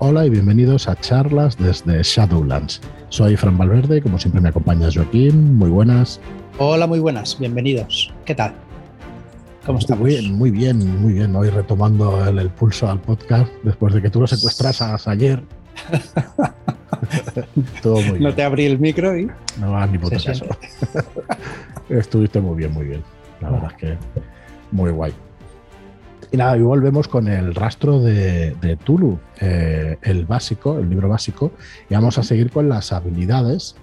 Hola y bienvenidos a charlas desde Shadowlands. Soy Fran Valverde como siempre me acompaña Joaquín. Muy buenas. Hola, muy buenas. Bienvenidos. ¿Qué tal? ¿Cómo estamos? Muy bien, muy bien, muy bien. Hoy retomando el, pulso al podcast después de que tú lo secuestraras ayer. Todo muy no te abrí el micro y... No, ni por caso. Estuviste muy bien, muy bien. La verdad es que muy guay. Y nada, y volvemos con el rastro de, Tulu, eh, el básico, el libro básico, y vamos a seguir con las habilidades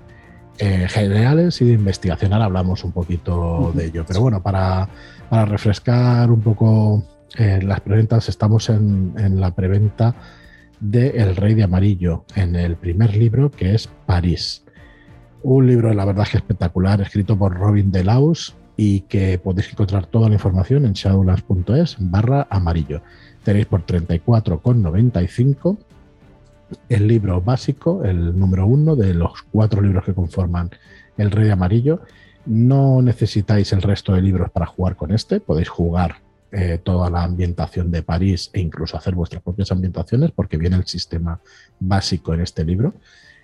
eh, generales y de investigación. Ahora hablamos un poquito de ello, pero bueno, para, refrescar un poco eh, las preventas, estamos en, la preventa de El Rey de Amarillo, en el primer libro que es París. Un libro, la verdad, que espectacular, escrito por Robin Delaus, y que podéis encontrar toda la información en shadowlands.es barra amarillo. Tenéis por 34,95 el libro básico, el número uno de los cuatro libros que conforman El Rey Amarillo. No necesitáis el resto de libros para jugar con este, podéis jugar eh, toda la ambientación de París e incluso hacer vuestras propias ambientaciones porque viene el sistema básico en este libro.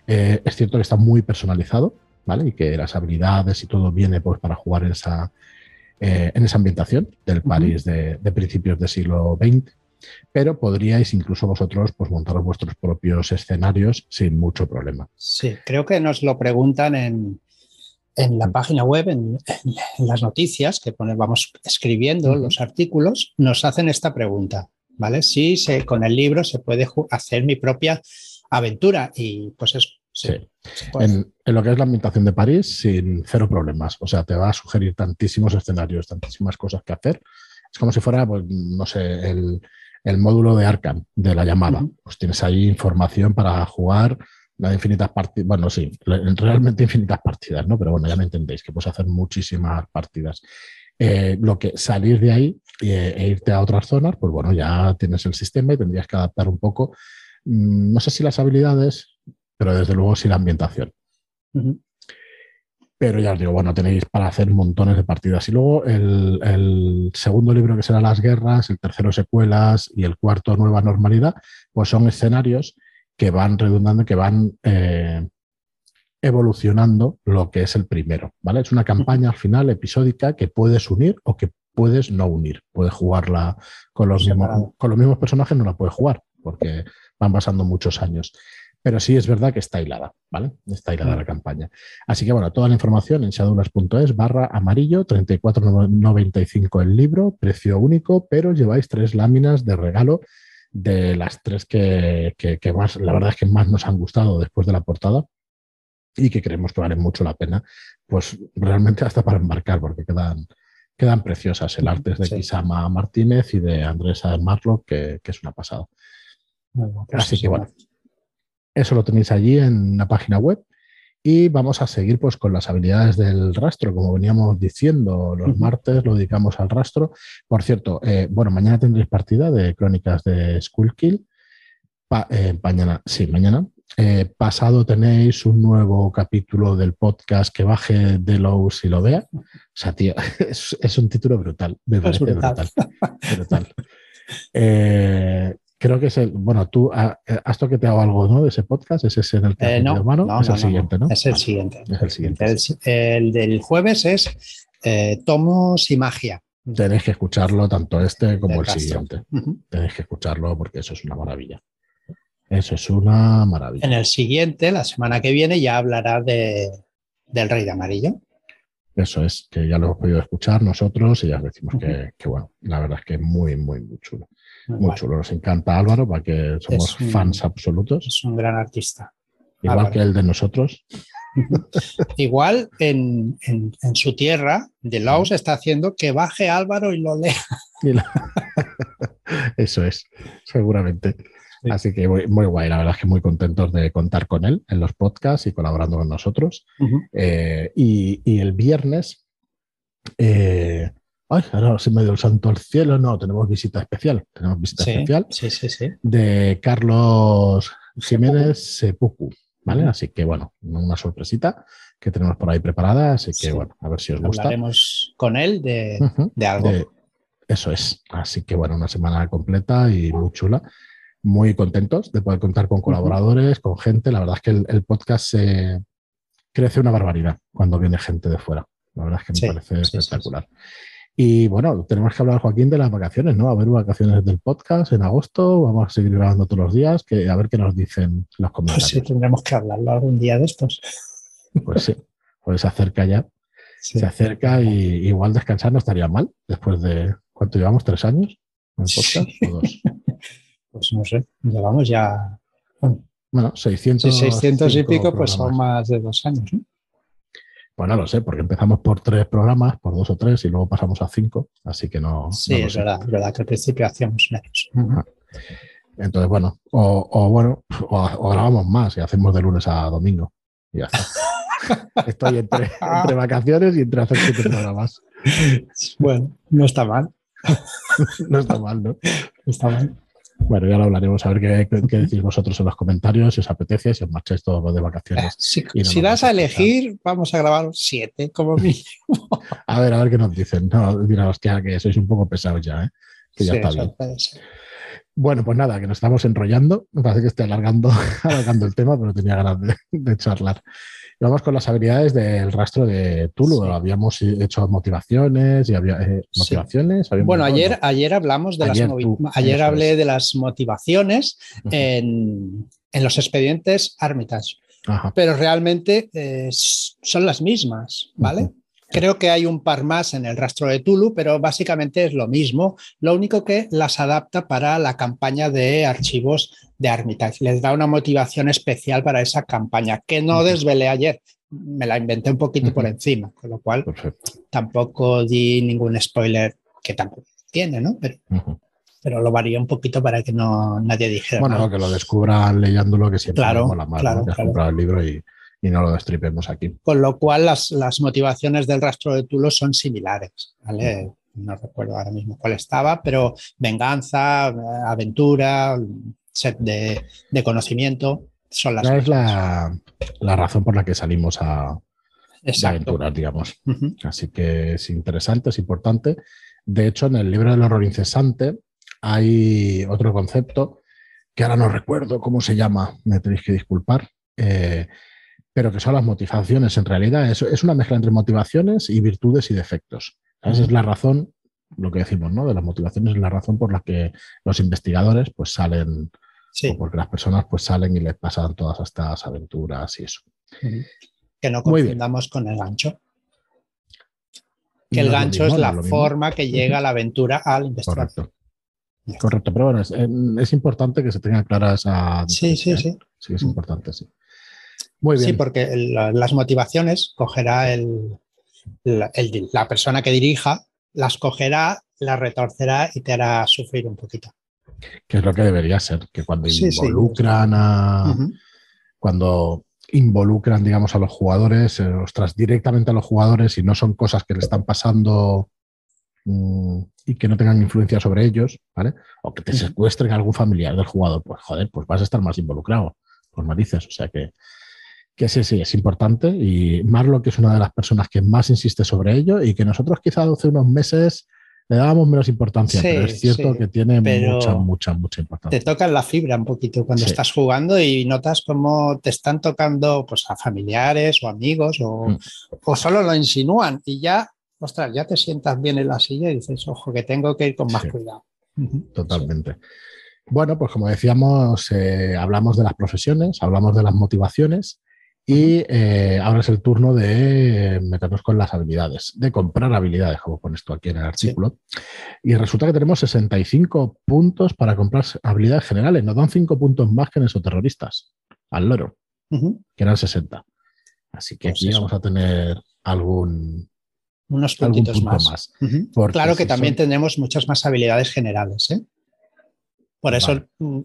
Eh, es cierto que está muy personalizado, y que las habilidades y todo viene pues, para jugar en esa, eh, en esa ambientación del París de, principios del siglo XX. Pero podríais incluso vosotros pues, montar vuestros propios escenarios sin mucho problema. Sí, creo que nos lo preguntan en, en la página web, en, las noticias que vamos escribiendo los artículos, nos hacen esta pregunta, ¿vale? Si se, con el libro se puede hacer mi propia aventura y pues es Sí. En, lo que es la ambientación de París, sin cero problemas. O sea, te va a sugerir tantísimos escenarios, tantísimas cosas que hacer. Es como si fuera, pues, no sé, el, módulo de Arkham de la llamada. Pues tienes ahí información para jugar las infinitas partidas. Bueno, sí, realmente infinitas partidas, ¿no? Pero bueno, ya me entendéis que puedes hacer muchísimas partidas. Eh, lo que salir de ahí eh, e irte a otras zonas, pues bueno, ya tienes el sistema y tendrías que adaptar un poco. Mm, no sé si las habilidades, pero desde luego sí la ambientación. Pero ya os digo, bueno, tenéis para hacer montones de partidas. Y luego el, segundo libro que será Las Guerras, el tercero Secuelas y el cuarto Nueva Normalidad, pues son escenarios que van redundando, que van eh, evolucionando lo que es el primero. ¿vale? Es una campaña al final episódica que puedes unir o que puedes no unir. Puedes jugarla con los, mismos, con los mismos personajes, no la puedes jugar porque van pasando muchos años pero sí es verdad que está hilada, ¿vale? Está hilada la campaña. Así que bueno, toda la información en shadowlands.es barra amarillo, 34.95 el libro, precio único, pero lleváis tres láminas de regalo de las tres que, más, la verdad es que más nos han gustado después de la portada y que creemos que valen mucho la pena, pues realmente hasta para embarcar, porque quedan, quedan preciosas. El arte es de Kisama Martínez y de Andrés Marlock, que, que es una pasada. Así que bueno, eso lo tenéis allí en la página web. Y vamos a seguir pues, con las habilidades del rastro, como veníamos diciendo, los martes lo dedicamos al rastro. Por cierto, eh, bueno, mañana tendréis partida de crónicas de Skullkill. Eh, mañana, sí, mañana. Eh, pasado tenéis un nuevo capítulo del podcast que baje de Lowe's y lo vea. O sea, tío, es, un título brutal. Me parece brutal. brutal. Creo que es el. Bueno, tú ah, eh, has toqueteado algo ¿no? de ese podcast. ¿Ese es el que eh, no, no, es el siguiente, ¿no? Es el siguiente. Es el siguiente. El, del jueves es eh, Tomos y Magia. Tenéis que escucharlo, tanto este como el siguiente. Tenéis que escucharlo porque eso es una maravilla. Eso es una maravilla. En el siguiente, la semana que viene, ya hablará de, del Rey de Amarillo. Eso es, que ya lo hemos podido escuchar nosotros y ya os decimos que, que, bueno, la verdad es que es muy, muy, muy chulo. Muy chulo, nos encanta Álvaro, para que somos fans absolutos. Es un gran artista. Igual que el de nosotros. Igual en, su tierra, de Laos está haciendo que baje Álvaro y lo lea. Eso es, seguramente. Así que muy, guay, la verdad es que muy contentos de contar con él en los podcasts y colaborando con nosotros. Eh, y, el viernes eh, Ay, ahora se me dio el santo al cielo. No, tenemos visita especial. Tenemos visita especial sí, sí, sí. de Carlos Jiménez Sepuku. ¿Vale? Así que bueno, una sorpresita que tenemos por ahí preparada. Así que bueno, a ver si os gusta. Hablaremos con él de, algo. eso es. Así que bueno, una semana completa y muy chula. muy contentos de poder contar con colaboradores, con gente. La verdad es que el, podcast se crece una barbaridad cuando viene gente de fuera. La verdad es que me parece espectacular. Y bueno, tenemos que hablar, Joaquín, de las vacaciones, ¿no? A ver vacaciones del podcast en agosto. Vamos a seguir grabando todos los días, que, a ver qué nos dicen los comentarios. Pues sí, tendremos que hablarlo algún día de estos. Pues sí, pues se acerca ya. Se acerca y igual descansar no estaría mal después de, ¿cuánto llevamos? ¿Tres años en podcast? ¿O dos? pues no sé, llevamos ya. Bueno, 600, 600 y pico, pues son más de dos años. ¿no? No lo sé, porque empezamos por tres programas, por dos o tres, y luego pasamos a cinco, así que no. Sí, es verdad, es verdad que al principio hacíamos menos. Entonces, bueno, o, bueno, o, grabamos más y hacemos de lunes a domingo. Y ya está. Estoy entre, entre, vacaciones y entre hacer siete programas. Bueno, no está mal. no está mal, ¿no? No está mal. Bueno, ya lo hablaremos, a ver qué, decís vosotros en los comentarios, si os apetece, si os marcháis todos de vacaciones. Si, das a elegir, vamos a grabar siete como mínimo. a ver, a ver qué nos dicen. No, mira, hostia, que sois un poco pesados ya, ¿eh? que ya está bien. Bueno, pues nada, que nos estamos enrollando. Me parece que estoy alargando, alargando el tema, pero tenía ganas de charlar vamos con las habilidades del rastro de Tulu. Habíamos hecho motivaciones y había eh, motivaciones. Bueno, ayer, ayer hablamos de las ayer hablé de las motivaciones en, los expedientes Armitage. Pero realmente eh, son las mismas, ¿vale? Creo que hay un par más en el rastro de Tulu, pero básicamente es lo mismo. Lo único que las adapta para la campaña de archivos de Armitage. Les da una motivación especial para esa campaña que no desvelé ayer. Me la inventé un poquito por encima, con lo cual tampoco di ningún spoiler que tampoco tiene, ¿no? Pero, pero lo varía un poquito para que no nadie dijera. Bueno, que lo descubran leyéndolo, que siempre claro, la mano. Claro, comprado el libro y, y no lo destripemos aquí. Con lo cual las, motivaciones del rastro de Tulo son similares, ¿vale? No recuerdo ahora mismo cuál estaba, pero venganza, aventura, set de, conocimiento, son las Es la, razón por la que salimos a, aventurar, digamos. Así que es interesante, es importante. De hecho, en el libro del horror incesante hay otro concepto que ahora no recuerdo cómo se llama, me tenéis que disculpar, eh, pero que son las motivaciones. En realidad es, es una mezcla entre motivaciones y virtudes y defectos. Esa es la razón, lo que decimos, ¿no? De las motivaciones es la razón por la que los investigadores pues salen, o porque las personas pues salen y les pasan todas estas aventuras y eso. Que no confundamos con el gancho. Que el gancho es, la forma que llega la aventura al investigador. Correcto. Correcto, pero bueno, es, importante que se tenga clara esa. Sí, sí, sí. Sí, es importante, sí. Sí, porque las motivaciones cogerá el, la, persona que dirija, las cogerá, las retorcerá y te hará sufrir un poquito. Que es lo que debería ser, que cuando involucran a. Cuando involucran, digamos, a los jugadores, eh, ostras, directamente a los jugadores y no son cosas que le están pasando mm, y que no tengan influencia sobre ellos, ¿vale? O que te secuestren a algún familiar del jugador, pues joder, pues vas a estar más involucrado, por narices. O sea que que sí, sí, es importante y Marlo, que es una de las personas que más insiste sobre ello y que nosotros quizás hace unos meses le dábamos menos importancia, pero es cierto que tiene mucha, mucha, mucha importancia. Te tocan la fibra un poquito cuando estás jugando y notas cómo te están tocando pues, a familiares o amigos o, mm. o solo lo insinúan y ya, ostras, ya te sientas bien en la silla y dices, ojo, que tengo que ir con más cuidado. Totalmente. Bueno, pues como decíamos, eh, hablamos de las profesiones, hablamos de las motivaciones y eh, ahora es el turno de meternos con las habilidades, de comprar habilidades, como pones tú aquí en el artículo. Y resulta que tenemos 65 puntos para comprar habilidades generales. Nos dan 5 puntos más que en esos terroristas, al loro, que eran 60. Así que pues aquí vamos a tener algún, unos puntitos más. Claro que también tenemos muchas más habilidades generales. ¿eh? Por eso mm,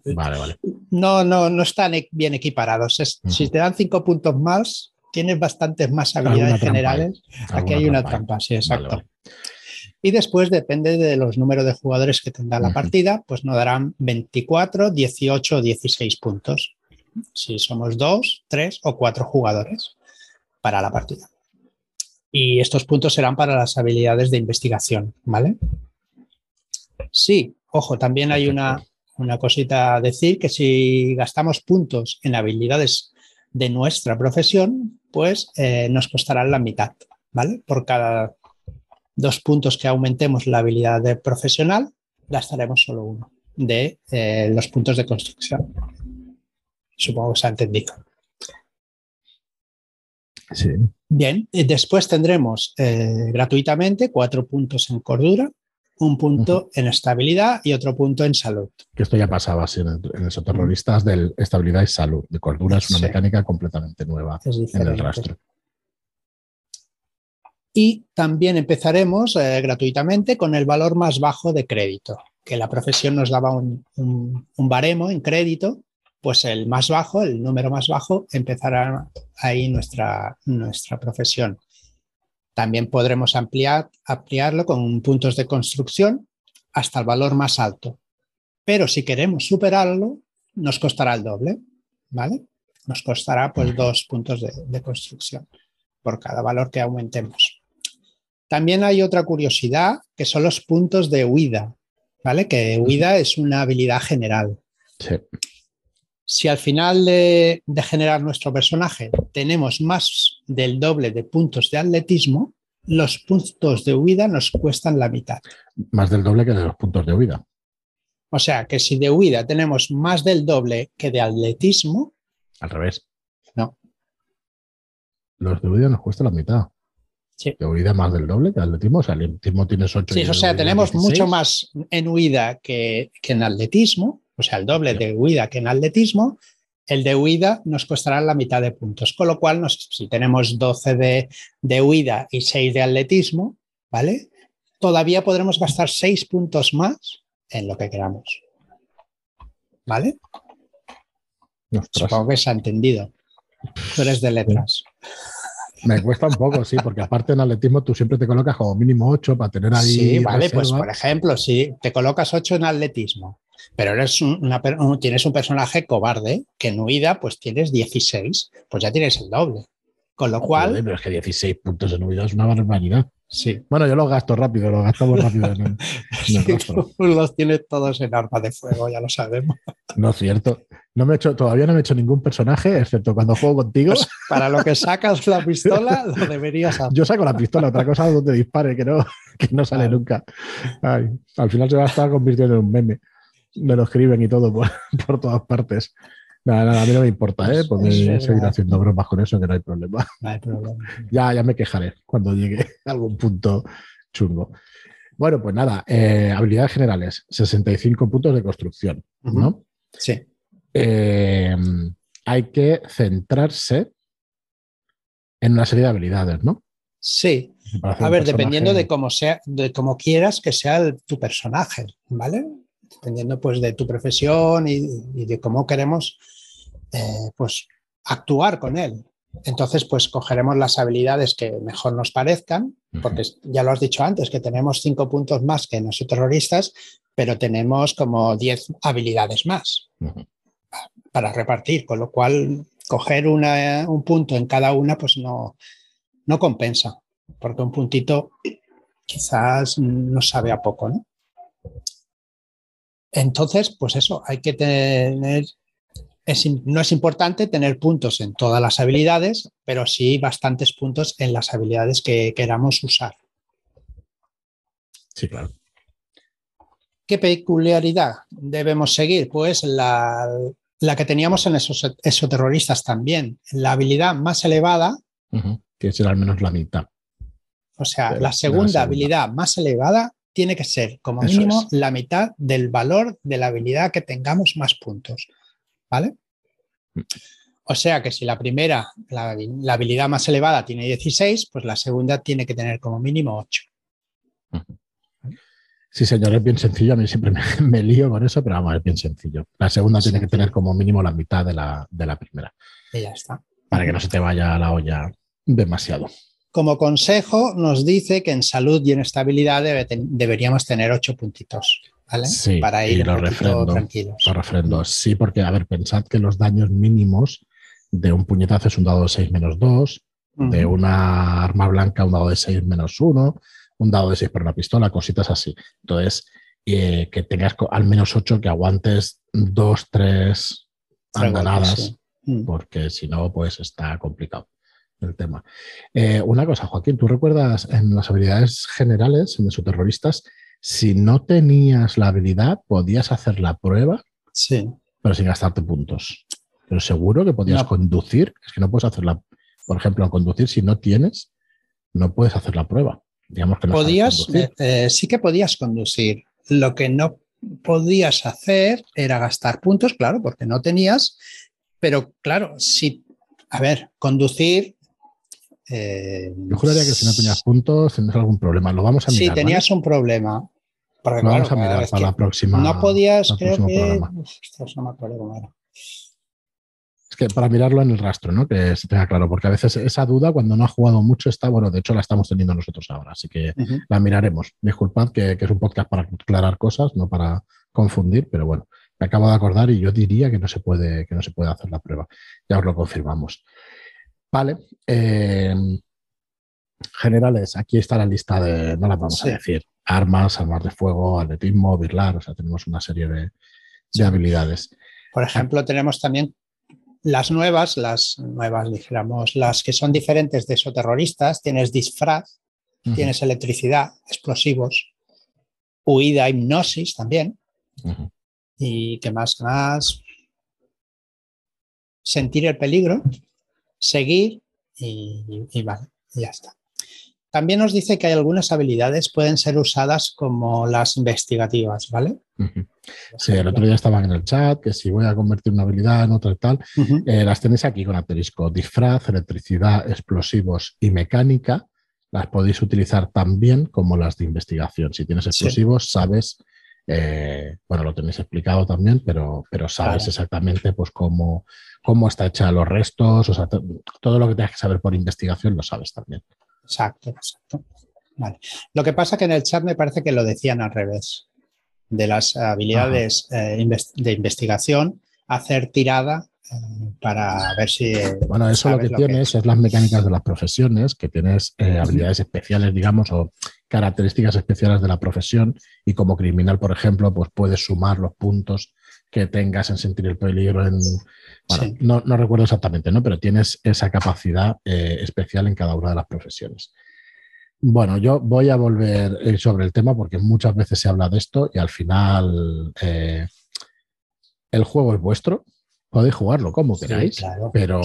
No, no, no están e-, bien equiparados. Si te dan cinco puntos más, tienes bastantes más habilidades generales. Aquí hay una trampa, sí, exacto. Y después depende de los números de jugadores que tendrá la partida, pues nos darán 24, 18 o 16 puntos. Si somos dos, tres o cuatro jugadores para la partida. Y estos puntos serán para las habilidades de investigación, ¿vale? Sí, ojo, también hay una, una cosita a decir, que si gastamos puntos en habilidades de nuestra profesión, pues eh, nos costarán la mitad, ¿vale? Por cada dos puntos que aumentemos la habilidad de profesional, gastaremos solo uno de eh, los puntos de construcción. Supongo que se ha entendido. Sí. Bien, y después tendremos eh, gratuitamente cuatro puntos en cordura, un punto en estabilidad y otro punto en salud. Que esto ya pasaba en, en esos terroristas de estabilidad y salud. De cordura es una Sí. mecánica completamente nueva en el rastro. Y también empezaremos eh, gratuitamente con el valor más bajo de crédito, que la profesión nos daba un, un- un baremo en crédito, pues el más bajo, el número más bajo, empezará ahí nuestra, nuestra profesión. También podremos ampliar, ampliarlo con puntos de construcción hasta el valor más alto. Pero si queremos superarlo, nos costará el doble, ¿vale? Nos costará pues dos puntos de, de construcción por cada valor que aumentemos. También hay otra curiosidad que son los puntos de huida, ¿vale? Que huida es una habilidad general. Sí. Si al final de, de generar nuestro personaje tenemos más del doble de puntos de atletismo, los puntos de huida nos cuestan la mitad. Más del doble que de los puntos de huida. O sea que si de huida tenemos más del doble que de atletismo, Al revés. No. Los de huida nos cuesta la mitad. Sí. De huida más del doble que atletismo. O sea, el atletismo tienes 8 sí, o sea, tenemos mucho más en huida que, que en atletismo, o sea, el doble de huida que en atletismo. El de huida nos costará la mitad de puntos, con lo cual nos- si tenemos 12 de, de huida y 6 de atletismo, ¿vale? Todavía podremos gastar 6 puntos más en lo que queramos. ¿Vale? Supongo que se ha entendido. Tú eres de letras. Me cuesta un poco, sí, porque aparte en atletismo tú siempre te colocas como mínimo 8 para tener ahí. Sí, vale, pues por ejemplo, si te colocas 8 en atletismo, pero eres un- una, tienes un personaje cobarde que en huida pues tienes 16, pues ya tienes el doble. Con lo cual, Joder, pero es que 16 puntos en huida es una barbaridad. sí, Bueno, yo los gasto rápido, los gastamos rápido en el, en el sí, rastro. los tienes todos en arma de fuego, ya lo sabemos. No es cierto. No me he hecho, todavía no me he hecho ningún personaje, excepto cuando juego contigo. Pues para lo que sacas la pistola, lo deberías hacer. Yo saco la pistola, otra cosa es donde dispare, que no, que no sale Claro. nunca. Ay, al final se va a estar convirtiendo en un meme. Me lo escriben y todo por, por todas partes. Nada, nada, a mí no me importa, ¿eh? Es- Porque es verdad. seguir haciendo bromas con eso, que no hay problema. No hay problema. Ya, ya me quejaré cuando llegue a algún punto chungo. Bueno, pues nada, eh, habilidades generales, 65 puntos de construcción, ¿no? Sí, Eh, hay que centrarse en una serie de habilidades, ¿no? sí. A ver, personaje- dependiendo de cómo sea, de cómo quieras que sea el- tu personaje, ¿vale? Dependiendo pues de tu profesión y, y de cómo queremos eh, pues actuar con él. Entonces, pues cogeremos las habilidades que mejor nos parezcan, porque ya lo has dicho antes, que tenemos cinco puntos más que nosotros terroristas, pero tenemos como 10 habilidades más para repartir, con lo cual coger una- un punto en cada una pues no, no compensa, porque un puntito quizás no sabe a poco, ¿no? Entonces, pues eso, hay que tener, es no es importante tener puntos en todas las habilidades, pero sí bastantes puntos en las habilidades que queramos usar. Sí, claro. ¿Qué peculiaridad debemos seguir? Pues la, la que teníamos en esos exoterroristas también. La habilidad más elevada. Tiene que ser al menos la mitad. o sea, De- la segunda. habilidad más elevada tiene que ser como Eso mínimo es. la mitad del valor de la habilidad que tengamos más puntos. ¿Vale? Mm. O sea que si la primera, la, la habilidad más elevada tiene 16, pues la segunda tiene que tener como mínimo 8. Sí, señor, es bien sencillo. A mí siempre me, me lío con eso, pero vamos, es bien sencillo. La segunda tiene que tener como mínimo la mitad de la, de la primera, Y ya está. para que no se te vaya a la olla demasiado. Como consejo, nos dice que en salud y en estabilidad debe deberíamos tener ocho puntitos, ¿vale? Sí, Para ir un refrendo. tranquilos. Lo refrendo. Sí, porque, a ver, pensad que los daños mínimos de un puñetazo es un dado de 6 menos 2, de una arma blanca un dado de 6 menos 1, un dado de 6 para una pistola, cositas así. Entonces, y que tengas al menos ocho que aguantes dos, tres andanadas, mm. porque si no, pues está complicado el tema. Eh, una cosa, Joaquín, ¿tú recuerdas en las habilidades generales, en terroristas, si no tenías la habilidad, podías hacer la prueba, sí. pero sin gastarte puntos? Pero seguro que podías conducir, es que no puedes hacer la, por ejemplo, conducir si no tienes, no puedes hacer la prueba. Digamos que no podías, eh, eh, sí que podías conducir. Lo que no podías hacer era gastar puntos, claro, porque no tenías, pero claro, si, a ver, conducir... Eh, Yo juraría que si no tenías puntos tendrías algún problema. Lo vamos a mirar. Si tenías un problema. lo vamos a mirar para la próxima. No podías, creo que. no me acuerdo cómo era que para mirarlo en el rastro, ¿no? Que se tenga claro, porque a veces esa duda cuando no ha jugado mucho está, bueno, de hecho la estamos teniendo nosotros ahora, así que la miraremos. Disculpad que, es un podcast para aclarar cosas, no para confundir, pero bueno, me acabo de acordar y yo diría que no se puede, que no se puede hacer la prueba. Ya os lo confirmamos. Vale. Em, generales, aquí está la lista de, no las vamos a decir, armas, armas de fuego, atletismo, birlar, o sea, tenemos una serie de, de habilidades. Por ejemplo, tenemos también las nuevas, las nuevas, dijéramos, las que son diferentes de esos terroristas, tienes disfraz, tienes electricidad, explosivos, huida, hipnosis también. Y qué más, más. Sentir el peligro, seguir y, y vale, ya está. También nos dice que hay algunas habilidades pueden ser usadas como las investigativas, ¿vale? Sí, el otro día estaban en el chat que si voy a convertir una habilidad en otra y tal, eh, las tenéis aquí con asterisco. Disfraz, electricidad, explosivos y mecánica las podéis utilizar también como las de investigación. Si tienes explosivos, sabes, eh, bueno, lo tenéis explicado también, pero, pero sabes exactamente pues cómo, cómo está hecha los restos, o sea, todo lo que tengas que saber por investigación lo sabes también. Exacto, exacto. Vale. Lo que pasa que en el chat me parece que lo decían al revés. De las habilidades eh, de investigación, hacer tirada eh, para ver si. Bueno, eso lo que tienes es las mecánicas de las profesiones, que tienes eh, habilidades especiales, digamos, o características especiales de la profesión. Y como criminal, por ejemplo, pues puedes sumar los puntos que tengas en sentir el peligro en, no, recuerdo exactamente, ¿no? Pero tienes esa capacidad eh, especial en cada una de las profesiones. Bueno, yo voy a volver eh, sobre el tema porque muchas veces se habla de esto y al final eh, el juego es vuestro, podéis jugarlo como queráis, pero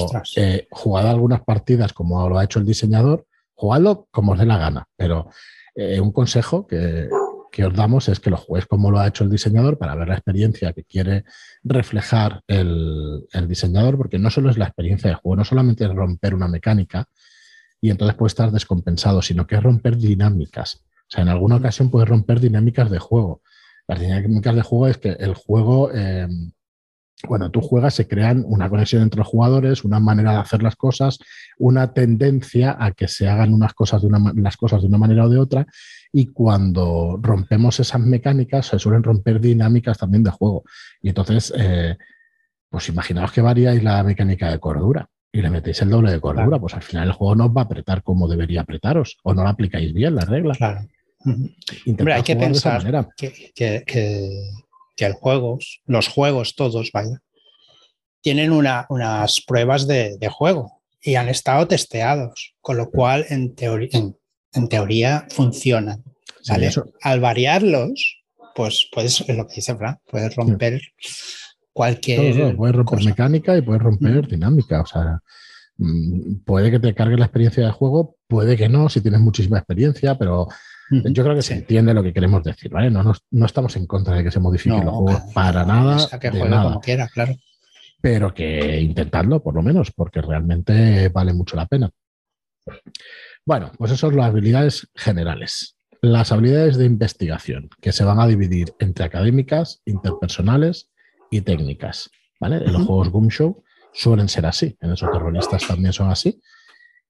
jugad algunas partidas como lo ha hecho el diseñador, jugadlo como os dé la gana, pero un consejo que, que os damos es que lo juegues como lo ha hecho el diseñador para ver la experiencia que quiere reflejar el, diseñador, porque no solo es la experiencia de juego, no solamente es romper una mecánica y entonces puede estar descompensado, sino que es romper dinámicas. O sea, en alguna ocasión puedes romper dinámicas de juego. Las dinámicas de juego es que el juego eh, cuando tú juegas se crean una conexión entre los jugadores, una manera de hacer las cosas, una tendencia a que se hagan unas cosas de una, las cosas de una manera o de otra y cuando rompemos esas mecánicas se suelen romper dinámicas también de juego. Y entonces, eh, pues imaginaos que varíais la mecánica de cordura y le metéis el doble de cordura, pues al final el juego no va a apretar como debería apretaros o no lo aplicáis bien las reglas. Claro. hay que pensar que, que el juegos, los juegos todos, vaya, tienen unas pruebas de, juego y han estado testeados, con lo cual en, teoría en, teoría funcionan. Al variarlos, pues puedes, es lo que dice Fran, puedes romper cualquier. puedes romper mecánica y puedes romper dinámica. O sea, mm, puede que te cargue la experiencia de juego, puede que no, si tienes muchísima experiencia, pero yo creo que se entiende lo que queremos decir, ¿vale? No, no, estamos en contra de que se modifiquen los juegos para nada. Que nada. como quiera, claro. Pero que intentadlo, por lo menos, porque realmente vale mucho la pena. Bueno, pues eso son las habilidades generales. Las habilidades de investigación, que se van a dividir entre académicas, interpersonales y técnicas. ¿vale? En los juegos Goom Show suelen ser así, en esos terroristas también son así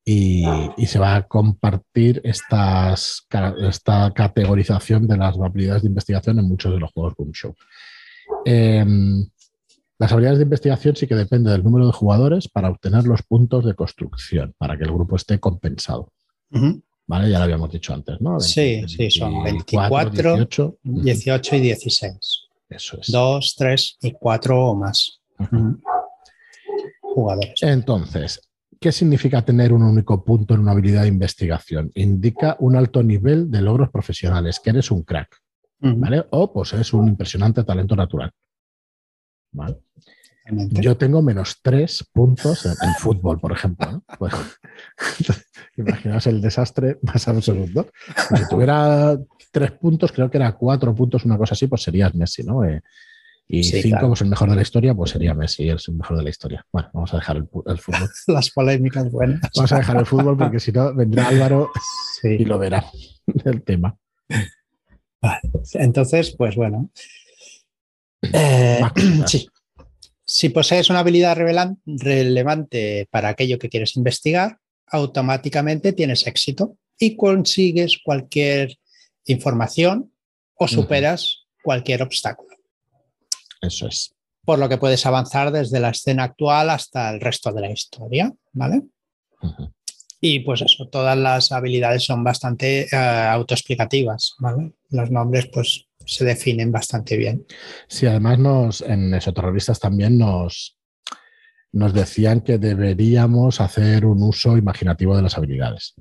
y, se va a compartir estas, esta categorización de las habilidades de investigación en muchos de los juegos Boom Show. Em, las habilidades de investigación sí que dependen del número de jugadores para obtener los puntos de construcción, para que el grupo esté compensado. ¿vale? Ya lo habíamos dicho antes, ¿no? sí, sí, son 24, 18, 18 y 16. Eso es. 2, 3 y 4 o más jugadores. Entonces, ¿qué significa tener un único punto en una habilidad de investigación? Indica un alto nivel de logros profesionales, que eres un crack, ¿vale? O pues eres un impresionante talento natural. ¿Vale? Yo tengo menos tres puntos en, fútbol, por ejemplo. Pues, imaginaos el desastre más absoluto. Si tuviera tres puntos, creo que era cuatro puntos, una cosa así, pues serías Messi, ¿no? Eh, y cinco, pues el mejor de la historia, pues sería Messi, el mejor de la historia. Bueno, vamos a dejar el, fútbol. Las polémicas buenas. Vamos a dejar el fútbol porque si no vendrá Álvaro y lo verá el tema. Vale. Entonces, pues bueno. Eh, sí. Si posees una habilidad relevante para aquello que quieres investigar, automáticamente tienes éxito y consigues cualquier información o superas cualquier obstáculo. Eso es. Por lo que puedes avanzar desde la escena actual hasta el resto de la historia, ¿vale? Y pues eso, todas las habilidades son bastante eh, autoexplicativas, ¿vale? Los nombres, pues se definen bastante bien. Sí, además nos, en esoterroristas también nos, nos decían que deberíamos hacer un uso imaginativo de las habilidades.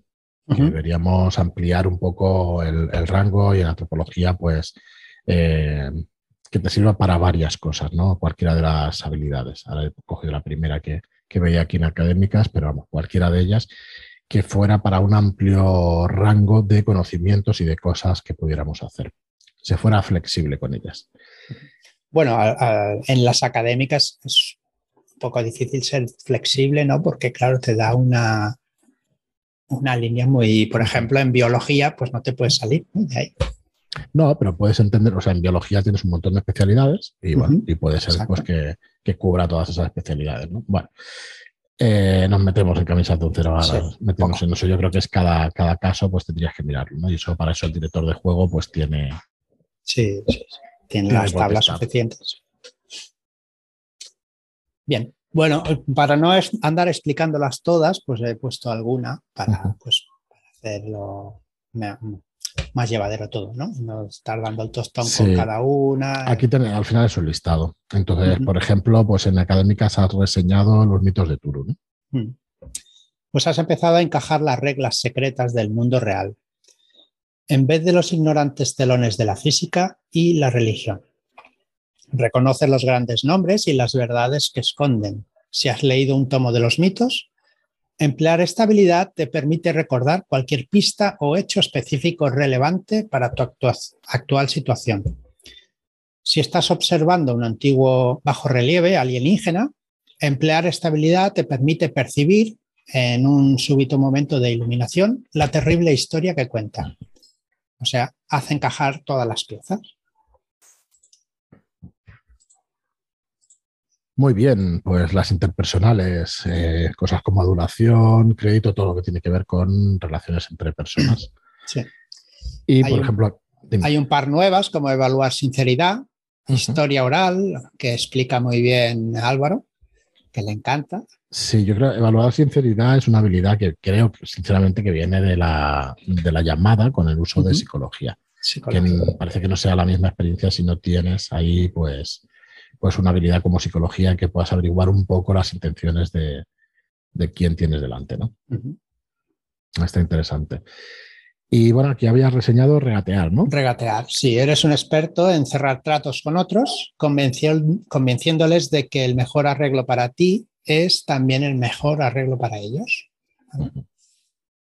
deberíamos ampliar un poco el, rango y en antropología, pues, eh, que te sirva para varias cosas, ¿no? Cualquiera de las habilidades. Ahora he cogido la primera que, que veía aquí en académicas, pero vamos, cualquiera de ellas que fuera para un amplio rango de conocimientos y de cosas que pudiéramos hacer se fuera flexible con ellas. Bueno, en las académicas es un poco difícil ser flexible, ¿no? Porque, claro, te da una, una línea muy, por ejemplo, en biología, pues no te puedes salir de ahí. No, pero puedes entender, o sea, en biología tienes un montón de especialidades y, bueno, y puede ser pues, que, que, cubra todas esas especialidades, ¿no? Bueno, eh, nos metemos en camisas de un cero metemos en eso. Yo creo que es cada, cada caso, pues tendrías que mirarlo, ¿no? Y eso para eso el director de juego, pues tiene, Sí, tiene las tablas suficientes. Bien, bueno, para no andar explicándolas todas, pues he puesto alguna para, pues, hacerlo más llevadero todo, ¿no? No estar dando el tostón con cada una. Aquí al final es un listado. Entonces, por ejemplo, pues en académicas has reseñado los mitos de Turu, ¿no? Pues has empezado a encajar las reglas secretas del mundo real en vez de los ignorantes telones de la física y la religión. Reconoce los grandes nombres y las verdades que esconden. Si has leído un tomo de los mitos, emplear esta habilidad te permite recordar cualquier pista o hecho específico relevante para tu actual situación. Si estás observando un antiguo bajo relieve alienígena, emplear esta habilidad te permite percibir en un súbito momento de iluminación la terrible historia que cuenta. O sea, hace encajar todas las piezas. Muy bien, pues las interpersonales, eh, cosas como adulación, crédito, todo lo que tiene que ver con relaciones entre personas. Sí. Y, por ejemplo, hay un par nuevas como evaluar sinceridad, historia oral, que explica muy bien Álvaro, que le encanta. Sí, yo creo que evaluar sinceridad es una habilidad que creo, sinceramente, que viene de la, de la llamada con el uso de psicología. Que parece que no sea la misma experiencia si no tienes ahí, pues, pues una habilidad como psicología que puedas averiguar un poco las intenciones de, de quién tienes delante, ¿no? Está interesante. Y bueno, aquí habías reseñado regatear, ¿no? Regatear, sí. Eres un experto en cerrar tratos con otros, convenciéndoles de que el mejor arreglo para ti es también el mejor arreglo para ellos.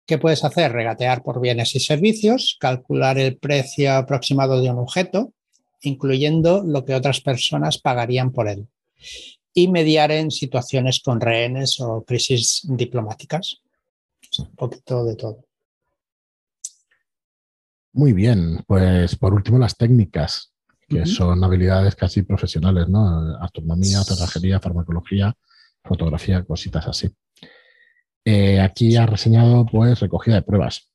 ¿Qué puedes hacer? Regatear por bienes y servicios, calcular el precio aproximado de un objeto, incluyendo lo que otras personas pagarían por él, y mediar en situaciones con rehenes o crisis diplomáticas. Un poquito de todo. Muy bien, pues por último las técnicas, que son habilidades casi profesionales, ¿no? Astronomía, cerrajería, farmacología, fotografía, cositas así. Eh, aquí ha reseñado pues recogida de pruebas.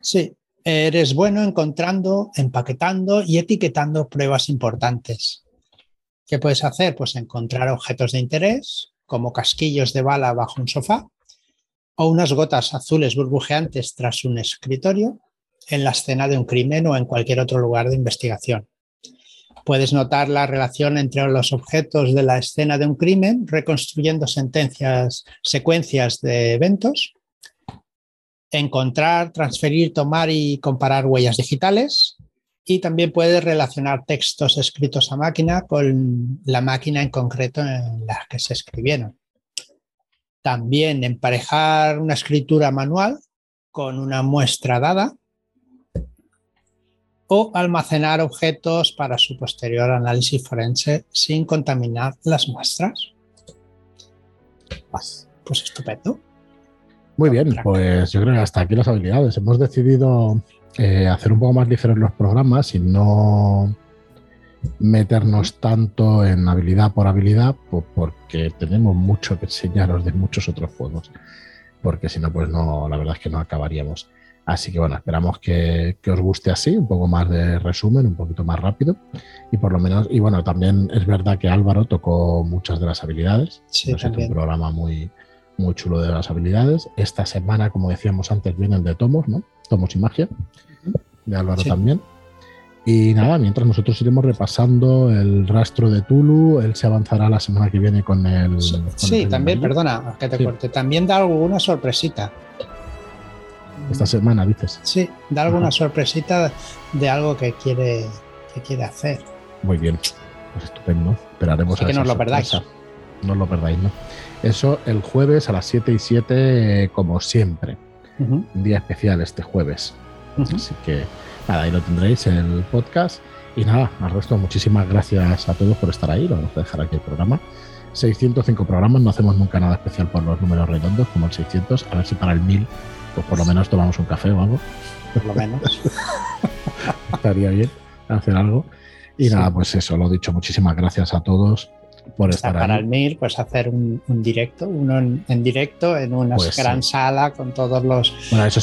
Sí, eres bueno encontrando, empaquetando y etiquetando pruebas importantes. ¿Qué puedes hacer? Pues encontrar objetos de interés, como casquillos de bala bajo un sofá, o unas gotas azules burbujeantes tras un escritorio en la escena de un crimen o en cualquier otro lugar de investigación. Puedes notar la relación entre los objetos de la escena de un crimen, reconstruyendo sentencias, secuencias de eventos, encontrar, transferir, tomar y comparar huellas digitales, y también puedes relacionar textos escritos a máquina con la máquina en concreto en la que se escribieron. También emparejar una escritura manual con una muestra dada o almacenar objetos para su posterior análisis forense sin contaminar las muestras. Pues estupendo. Muy bien, pues yo creo que hasta aquí las habilidades. Hemos decidido eh, hacer un poco más ligeros los programas y no meternos tanto en habilidad por habilidad, porque tenemos mucho que enseñaros de muchos otros juegos. Porque si no, pues no, la verdad es que no acabaríamos. Así que bueno, esperamos que, os guste así, un poco más de resumen, un poquito más rápido. Y por lo menos, y bueno, también es verdad que Álvaro tocó muchas de las habilidades. Sí, un programa muy, muy chulo de las habilidades. Esta semana, como decíamos antes, vienen de tomos, ¿no? Tomos y magia, de Álvaro también. Y nada, mientras nosotros iremos repasando el rastro de Tulu, él se avanzará la semana que viene con el. sí, también, perdona que te corte, también da alguna sorpresita. Esta semana, dices. Sí, da alguna sorpresita de algo que quiere, que quiere hacer. Muy bien, pues estupendo. Esperaremos a que no os lo perdáis. No os lo perdáis, ¿no? Eso el jueves a las 7 y 7, como siempre. Un día especial este jueves. Así que nada, ahí lo tendréis en el podcast. Y nada, al resto, muchísimas gracias a todos por estar ahí. Lo vamos a dejar aquí el programa. 605 programas, no hacemos nunca nada especial por los números redondos como el 600. A ver si para el 1000, pues por lo menos tomamos un café o algo. Por lo menos. Estaría bien hacer algo. Y nada, pues eso, lo dicho, muchísimas gracias a todos por estar Para el MIR, pues hacer un, directo, uno en, directo en una pues gran sala con todos los,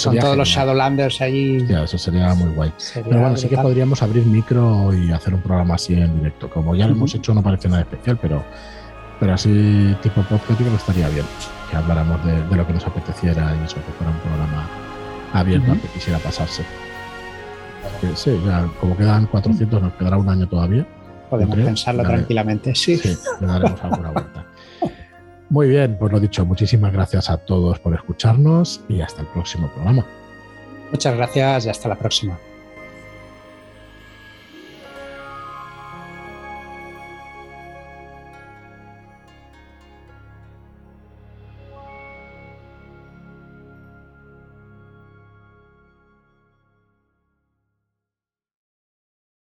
con todos los Shadowlanders allí. eso sería muy guay. pero bueno, sí que podríamos abrir micro y hacer un programa así en directo. Como ya lo hemos hecho, no parece nada especial, pero, pero así tipo podcast estaría bien. Que habláramos de, lo que nos apeteciera y eso, que fuera un programa abierto al que quisiera pasarse. sí, ya como quedan 400, nos quedará un año todavía. Podemos pensarlo tranquilamente, sí. Sí, le daremos alguna vuelta. Muy bien, pues lo dicho, muchísimas gracias a todos por escucharnos y hasta el próximo programa. Muchas gracias y hasta la próxima.